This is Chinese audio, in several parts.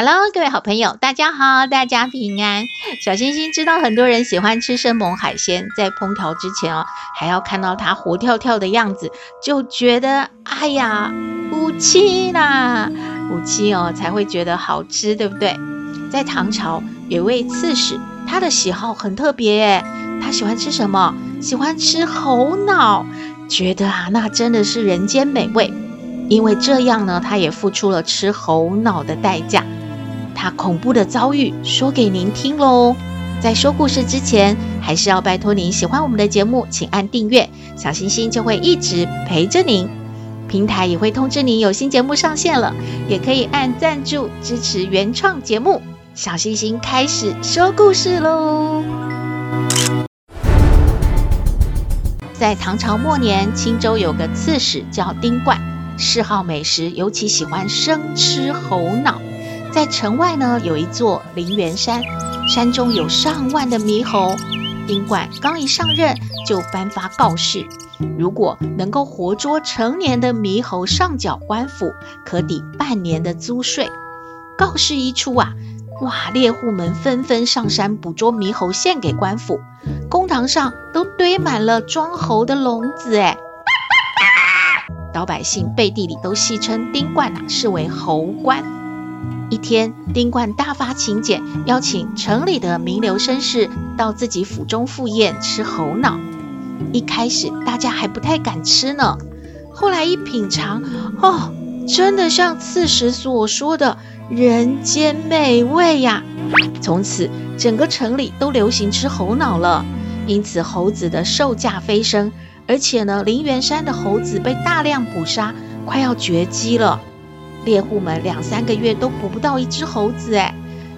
Hello，各位好朋友，大家好，大家平安。小星星知道很多人喜欢吃生猛海鲜，在烹调之前哦，还要看到它活跳跳的样子，就觉得哎呀，五七啦，五七哦才会觉得好吃，对不对？在唐朝有位刺史，他的喜好很特别诶，他喜欢吃什么？喜欢吃猴脑，觉得啊，那真的是人间美味。因为这样呢，他也付出了吃猴脑的代价。他恐怖的遭遇说给您听喽。在说故事之前，还是要拜托您喜欢我们的节目，请按订阅，小星星就会一直陪着您。平台也会通知您有新节目上线了，也可以按赞助支持原创节目。小星星开始说故事喽。在唐朝末年，青州有个刺史叫丁冠，嗜好美食，尤其喜欢生吃猴脑。在城外呢，有一座灵元山，山中有上万的猕猴。丁冠刚一上任，就颁发告示：如果能够活捉成年的猕猴上缴官府，可抵半年的租税。告示一出啊，哇，猎户们纷纷上山捕捉猕猴献给官府，公堂上都堆满了装猴的笼子。哎，老百姓背地里都戏称丁冠呐、啊，是为猴官。一天，丁冠大发请柬，邀请城里的名流绅士到自己府中赴宴吃猴脑。一开始大家还不太敢吃呢，后来一品尝，哦，真的像刺史所说的人间美味呀！从此，整个城里都流行吃猴脑了，因此猴子的售价飞升，而且呢，灵元山的猴子被大量捕杀，快要绝迹了。猎户们两三个月都捕不到一只猴子，哎，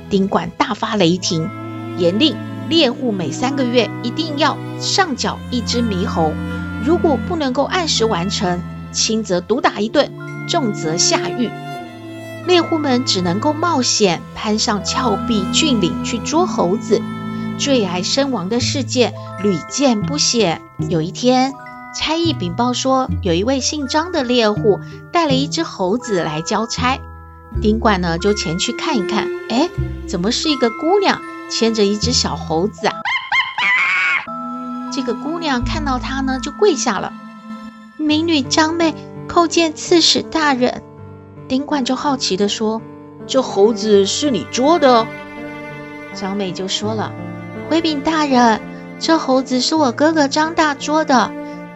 丁管大发雷霆，严令猎户每三个月一定要上缴一只猕猴，如果不能够按时完成，轻则毒打一顿，重则下狱。猎户们只能够冒险攀上峭壁峻岭去捉猴子，坠崖身亡的事件屡见不鲜。有一天，差役禀报说，有一位姓张的猎户带了一只猴子来交差。丁冠呢，就前去看一看。哎，怎么是一个姑娘牵着一只小猴子啊？这个姑娘看到他呢，就跪下了。民女张妹叩见刺史大人。丁冠就好奇地说：“这猴子是你捉的？”张妹就说了：“回禀大人，这猴子是我哥哥张大捉的。”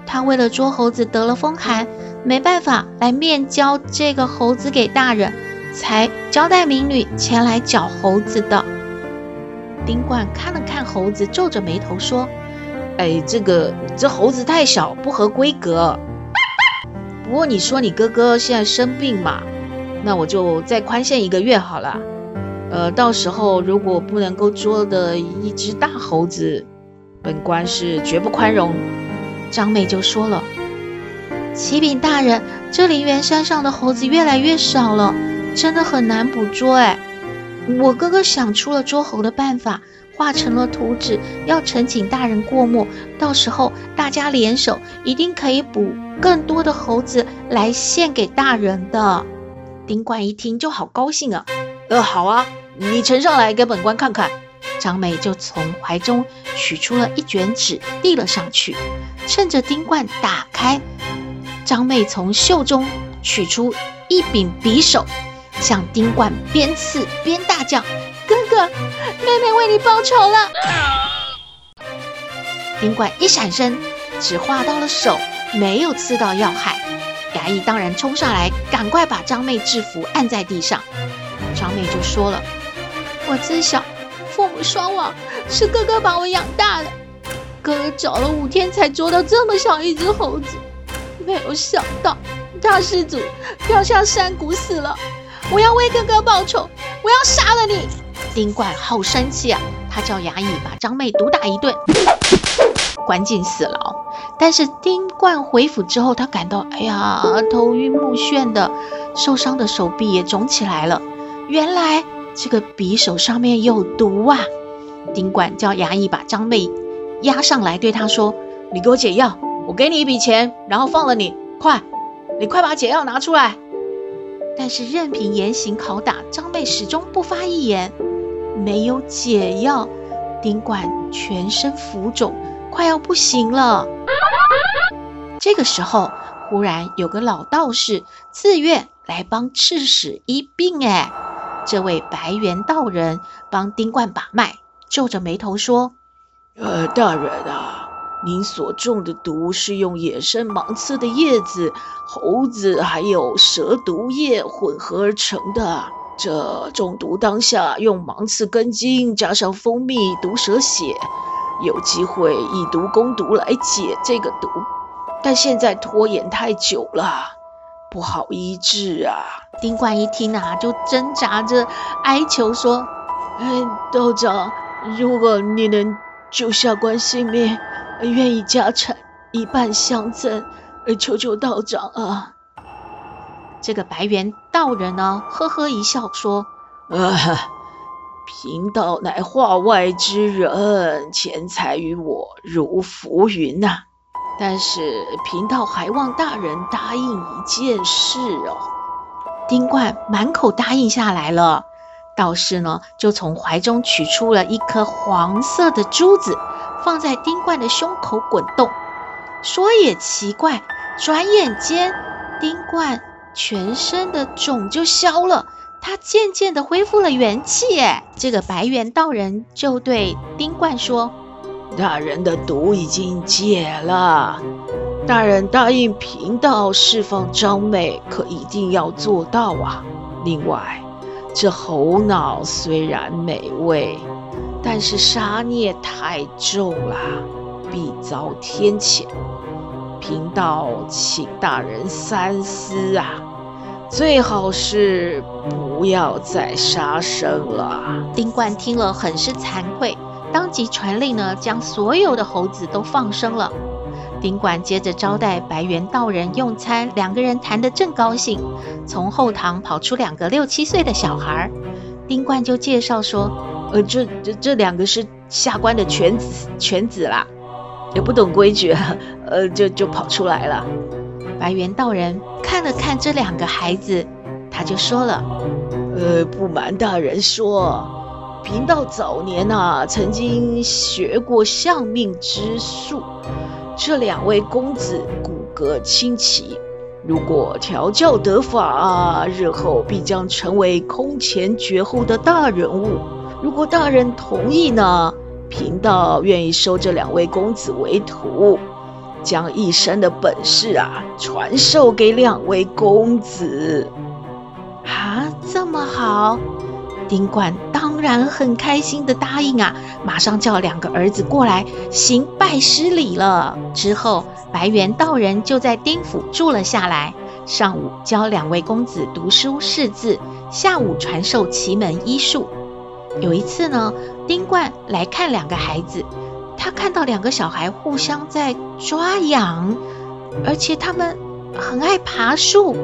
他为了捉猴子得了风寒，没办法来面交这个猴子给大人，才交代民女前来缴猴子的。丁冠看了看猴子，皱着眉头说：“哎，这个这猴子太小，不合规格。不过你说你哥哥现在生病嘛，那我就再宽限一个月好了。呃，到时候如果不能够捉的一只大猴子，本官是绝不宽容。”张美就说了：“启禀大人，这灵元山上的猴子越来越少了，真的很难捕捉。哎，我哥哥想出了捉猴的办法，画成了图纸，要呈请大人过目。到时候大家联手，一定可以捕更多的猴子来献给大人的。”丁冠一听就好高兴啊！呃，好啊，你呈上来给本官看看。张美就从怀中取出了一卷纸，递了上去。趁着丁冠打开，张妹从袖中取出一柄匕首，向丁冠边刺边大叫：“哥哥，妹妹为你报仇了！”丁冠一闪身，只划到了手，没有刺到要害。衙役当然冲上来，赶快把张妹制服，按在地上。张妹就说了：“我自小。”父母双亡，是哥哥把我养大的。哥哥找了五天才捉到这么小一只猴子，没有想到大施主掉下山谷死了。我要为哥哥报仇，我要杀了你！丁冠好生气啊，他叫衙役把张妹毒打一顿，关进死牢。但是丁冠回府之后，他感到哎呀，头晕目眩的，受伤的手臂也肿起来了。原来这个匕首上面有毒啊！丁冠叫衙役把张妹押上来，对他说：“你给我解药，我给你一笔钱，然后放了你。快，你快把解药拿出来。”但是任凭严刑拷打，张妹始终不发一言。没有解药，丁冠全身浮肿，快要不行了。这个时候，忽然有个老道士自愿来帮刺史医病。哎，这位白猿道人帮丁冠把脉，皱着眉头说：“呃，大人啊，您所中的毒是用野生芒刺的叶子、猴子还有蛇毒液混合而成的。”这中毒当下用芒刺根茎加上蜂蜜毒蛇血，有机会以毒攻毒来解这个毒，但现在拖延太久了，不好医治啊！丁冠一听啊，就挣扎着哀求说：“哎，道长，如果你能救下官性命，愿意家产一半相赠，求求道长啊！”这个白猿道人呢，呵呵一笑说：“呃，贫道乃化外之人，钱财于我如浮云呐、啊。但是贫道还望大人答应一件事哦。”丁冠满口答应下来了。道士呢，就从怀中取出了一颗黄色的珠子，放在丁冠的胸口滚动。说也奇怪，转眼间丁冠。全身的肿就消了，他渐渐的恢复了元气。哎，这个白猿道人就对丁冠说：“大人的毒已经解了，大人答应贫道释放张妹，可一定要做到啊！另外，这猴脑虽然美味，但是杀孽太重了，必遭天谴。”贫道请大人三思啊，最好是不要再杀生了。丁冠听了很是惭愧，当即传令呢，将所有的猴子都放生了。丁冠接着招待白猿道人用餐，两个人谈得正高兴，从后堂跑出两个六七岁的小孩，丁冠就介绍说：“呃，这这这两个是下官的犬子，犬子啦。”也不懂规矩，呃，就就跑出来了。白猿道人看了看这两个孩子，他就说了：“呃，不瞒大人说，贫道早年啊，曾经学过相命之术。这两位公子骨骼清奇，如果调教得法，日后必将成为空前绝后的大人物。如果大人同意呢？”贫道愿意收这两位公子为徒，将一身的本事啊传授给两位公子。啊，这么好！丁冠当然很开心的答应啊，马上叫两个儿子过来行拜师礼了。之后，白猿道人就在丁府住了下来，上午教两位公子读书识字，下午传授奇门医术。有一次呢，丁冠来看两个孩子，他看到两个小孩互相在抓痒，而且他们很爱爬树，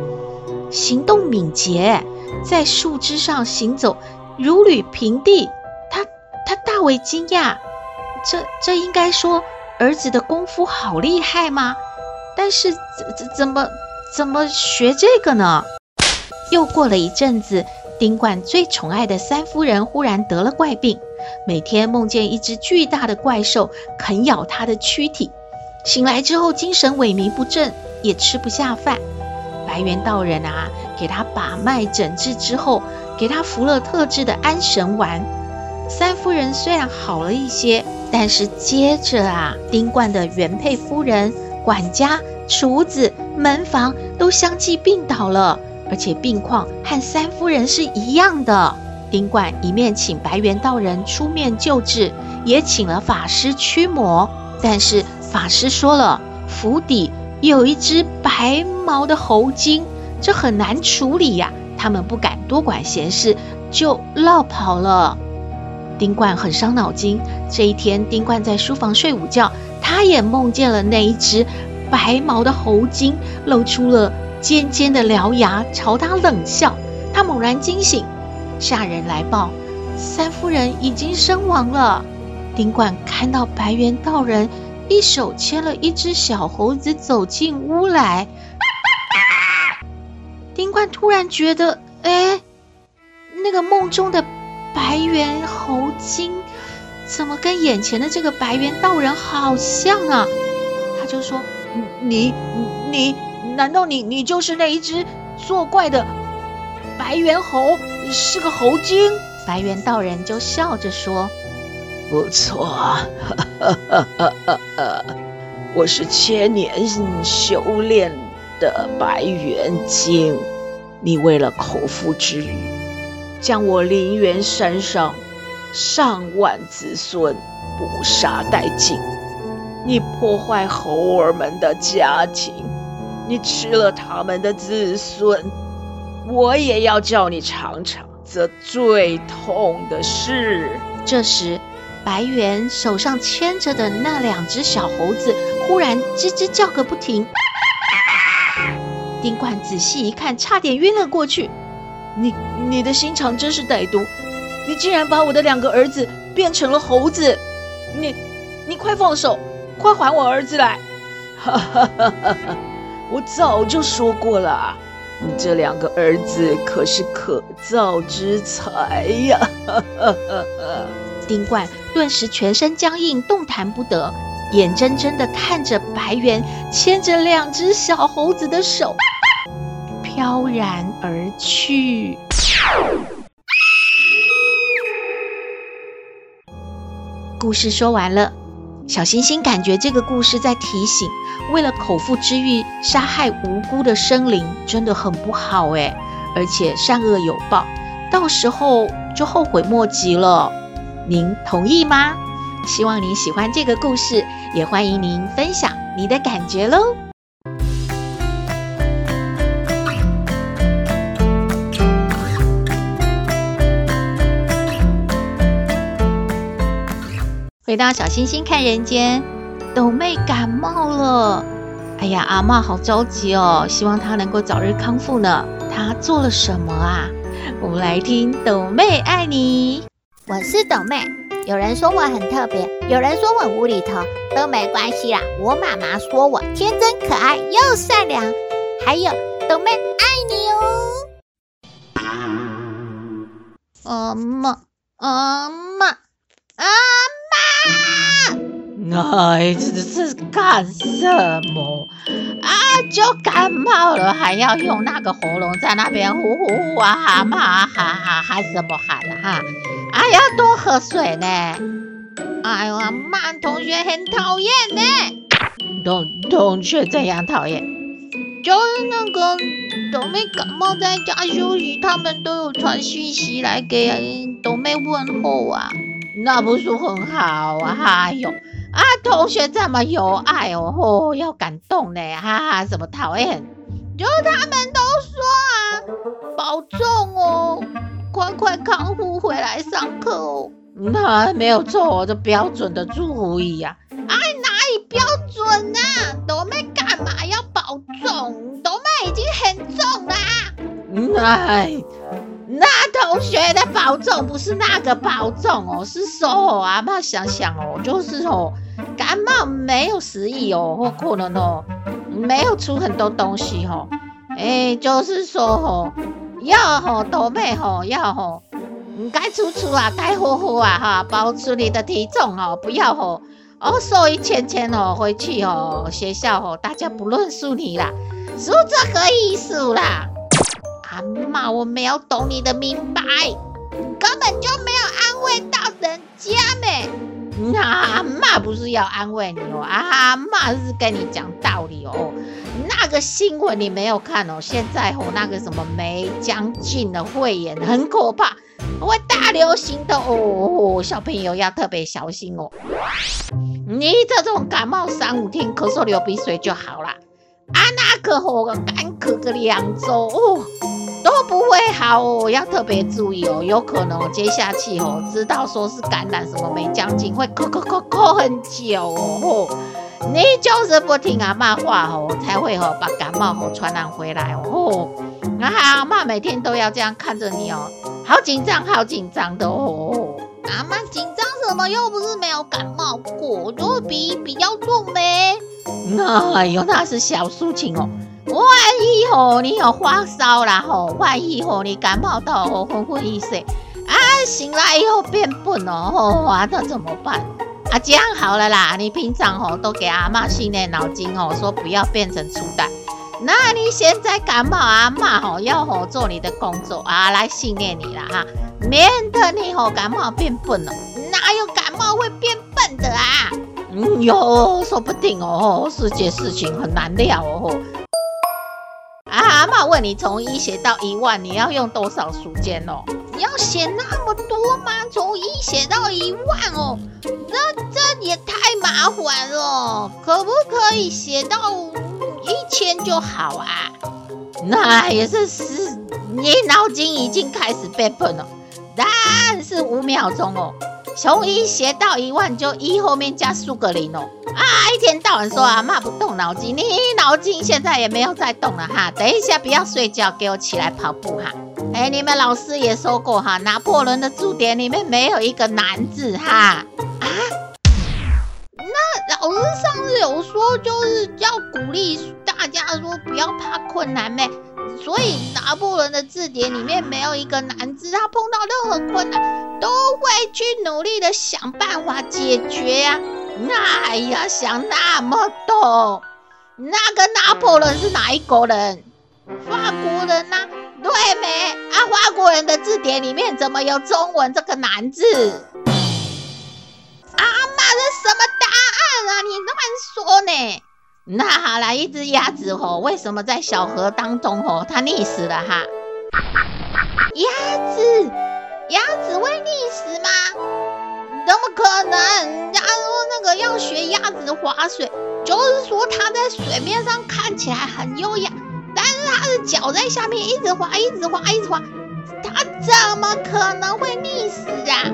行动敏捷，在树枝上行走如履平地。他他大为惊讶，这这应该说儿子的功夫好厉害吗？但是怎怎怎么怎么学这个呢？又过了一阵子。丁冠最宠爱的三夫人忽然得了怪病，每天梦见一只巨大的怪兽啃咬她的躯体，醒来之后精神萎靡不振，也吃不下饭。白猿道人啊，给他把脉诊治之后，给他服了特制的安神丸。三夫人虽然好了一些，但是接着啊，丁冠的原配夫人、管家、厨子、门房都相继病倒了。而且病况和三夫人是一样的。丁冠一面请白猿道人出面救治，也请了法师驱魔。但是法师说了，府邸有一只白毛的猴精，这很难处理呀、他们不敢多管闲事，就落跑了。丁冠很伤脑筋。这一天，丁冠在书房睡午觉，他也梦见了那一只白毛的猴精，露出了尖尖的獠牙，朝他冷笑。他猛然惊醒，下人来报，三夫人已经身亡了。丁冠看到白猿道人一手牵了一只小猴子走进屋来，丁冠突然觉得，哎，那个梦中的白猿猴精，怎么跟眼前的这个白猿道人好像啊？他就说：“你你，难道你你就是那一只作怪的白猿猴，是个猴精？”白猿道人就笑着说。不错，我是千年修炼的白猿精。你为了口腹之欲，将我灵源山上上万子孙捕杀殆尽。你破坏猴儿们的家庭，你吃了他们的子孙。我也要叫你尝尝这最痛的事。这时。白猿手上牵着的那两只小猴子忽然吱吱叫个不停，丁冠仔细一看，差点晕了过去。你你的心肠真是歹毒，你竟然把我的两个儿子变成了猴子！你你快放手，快还我儿子来！哈哈哈哈哈！我早就说过了，你这两个儿子可是可造之材呀！哈哈哈哈！丁冠顿时全身僵硬，动弹不得，眼睁睁的看着白猿牵着两只小猴子的手飘然而去。故事说完了，小星星感觉这个故事在提醒：为了口腹之欲杀害无辜的生灵，真的很不好诶，而且善恶有报，到时候就后悔莫及了。您同意吗？希望您喜欢这个故事，也欢迎您分享你的感觉喽。回到小星星看人间，斗妹感冒了，哎呀，阿嬷好着急哦，希望她能够早日康复呢。她做了什么啊？我们来听斗妹爱你。我是斗妹，有人说我很特别，有人说我无厘头，都没关系啦。我妈妈说我天真可爱又善良，还有斗妹爱你哦。阿妈，阿妈，阿妈，哎，这这是干什么？啊，就感冒了，还要用那个喉咙在那边呼呼呼啊哈嘛哈哈喊什么喊啊哈？哎呀，多喝水呢！哎呦，曼同学很讨厌呢。同同学怎样讨厌？就是那个斗妹感冒在家休息，他们都有传讯息来给斗妹问候啊。那不是很好啊？哎呦，啊，同学这么有爱哦，哦要感动呢，哈哈，怎么讨厌？就他们都说啊，保重哦。快快康复回来上课哦！那没有错，这标准的祝福语呀。哎，哪里标准啊？斗妹干嘛要保重？斗妹已经很重啦。哎，那同学的保重不是那个保重哦，是说哦，阿嬷想想哦，就是哦，感冒没有食欲哦，或可能哦，没有出很多东西哦。哎，就是说哦。要吼，斗妹吼，要吼，唔该出出啊，该呼呼啊，哈，保持你的体重哦，不要吼，哦，瘦一千千哦，回去哦，学校哦，大家不认识你啦，是这个意思啦。阿妈，我没有懂你的明白，根本就没有安慰到人家咩那。阿嬷不是要安慰你哦，阿嬷是跟你讲道理哦。那个新闻你没有看哦？现在哦，那个什么梅将近的肺炎很可怕，会大流行的哦，小朋友要特别小心哦。你这种感冒三五天咳嗽流鼻水就好了，啊，那个哦干咳个两周哦，都不会好哦，要特别注意哦，有可能接下去哦，知道说是感染什么霉浆菌，会咳咳咳咳很久哦。你就是不听阿嬷话哦，才会哦把感冒哦传染回来哦。那阿嬷每天都要这样看着你哦，好紧张，好紧张的哦。阿嬷紧张什么？又不是没有感冒过，就是鼻比较重呗。哎呦，那是小事情哦。万一吼你有发烧啦吼，万一吼你感冒到吼昏昏欲睡，啊醒来以后变笨哦，吼那怎么办？啊这样好了啦，你平常吼都给阿嬷训练脑筋哦，说不要变成初代。那你现在感冒，阿嬷吼要吼做你的工作啊，来训练你啦哈，免得你吼感冒变笨了。哪有感冒会变笨的啊？嗯哟，说不定哦，世界事情很难料哦。妈妈问你从一写到一万，你要用多少时间哦？你要写那么多吗？从一写到一万哦，那这也太麻烦了。可不可以写到一千就好啊？那也是是，你脑筋已经开始变笨了，但是五秒钟哦。从一写到一万，就一后面加数个零哦。啊，一天到晚说阿嬷不动脑筋，你脑筋现在也没有在动了哈。等一下不要睡觉，给我起来跑步哈。哎，你们老师也说过哈，拿破仑的字典里面没有一个难字哈。啊？那老师上次有说，就是要鼓励大家说不要怕困难呗？所以拿破仑的字典里面没有一个难字，他碰到任何困难都会去努力的想办法解决呀、啊。哎呀，想那么多，那个拿破仑是哪一国人？法国人呐、啊，对没？啊，法国人的字典里面怎么有中文这个难字？阿嬷，这什么答案啊？你乱说呢？那好了，一只鸭子吼，为什么在小河当中吼，它溺死了哈？鸭子，鸭子会溺死吗？怎么可能？人家说那个要学鸭子划水，就是说它在水面上看起来很优雅，但是它的脚在下面一直划，一直划，一直划，它怎么可能会溺死啊？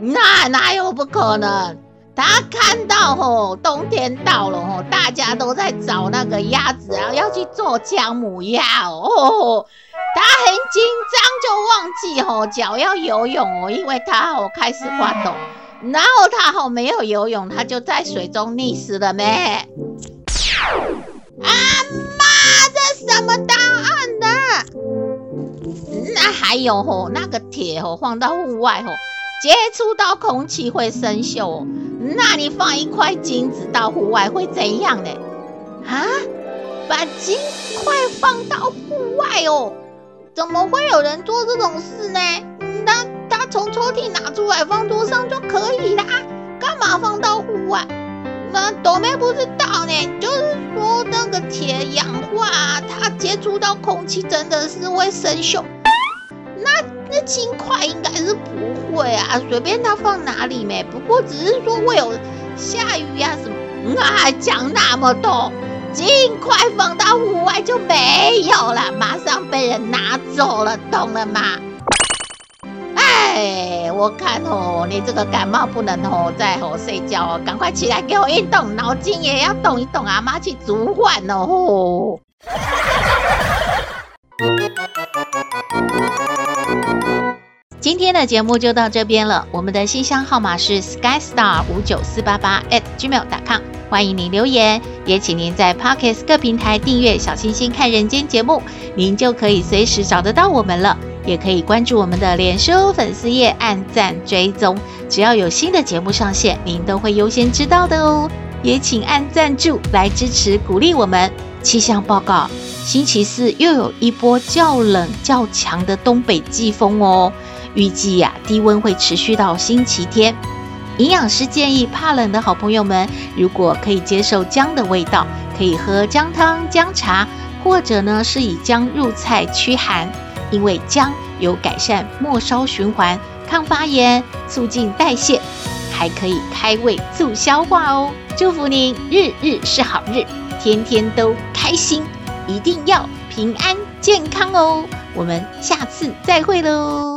那哪有不可能？他看到吼，冬天到了吼，大家都在找那个鸭子然后，要去做姜母鸭哦。他很紧张，就忘记吼脚要游泳哦，因为他吼开始发抖，然后他吼没有游泳，他就在水中溺死了咩？阿妈，这什么答案呢？那还有吼，那个铁吼放到户外吼。接触到空气会生锈哦，那你放一块金子到户外会怎样呢？啊，把金块放到户外哦？怎么会有人做这种事呢？那他从抽屉拿出来放桌上就可以啦，干嘛放到户外？那朵妹不知道呢，就是说那个铁氧化，它接触到空气真的是会生锈。那那金块应该是不会啊，随便它放哪里没。不过只是说会有下雨呀、啊、什么，那还讲那么多，尽快放到户外就没有了，马上被人拿走了，懂了吗？哎，我看哦，你这个感冒不能哦再哦睡觉哦，赶快起来给我运动，脑筋也要动一动啊，妈去煮饭哦。今天的节目就到这边了。我们的信箱号码是 skystar 五九四八八 at gmail.com，欢迎您留言，也请您在 Pocket 各平台订阅“小星星看人间”节目，您就可以随时找得到我们了。也可以关注我们的脸书粉丝页，按赞追踪，只要有新的节目上线，您都会优先知道的哦。也请按赞助来支持鼓励我们。气象报告，星期四又有一波较冷较强的东北季风哦。预计呀，低温会持续到星期天。营养师建议，怕冷的好朋友们，如果可以接受姜的味道，可以喝姜汤、姜茶，或者呢是以姜入菜驱寒，因为姜有改善末梢循环、抗发炎、促进代谢，还可以开胃促消化哦。祝福您日日是好日，天天都开心，一定要平安健康哦。我们下次再会喽。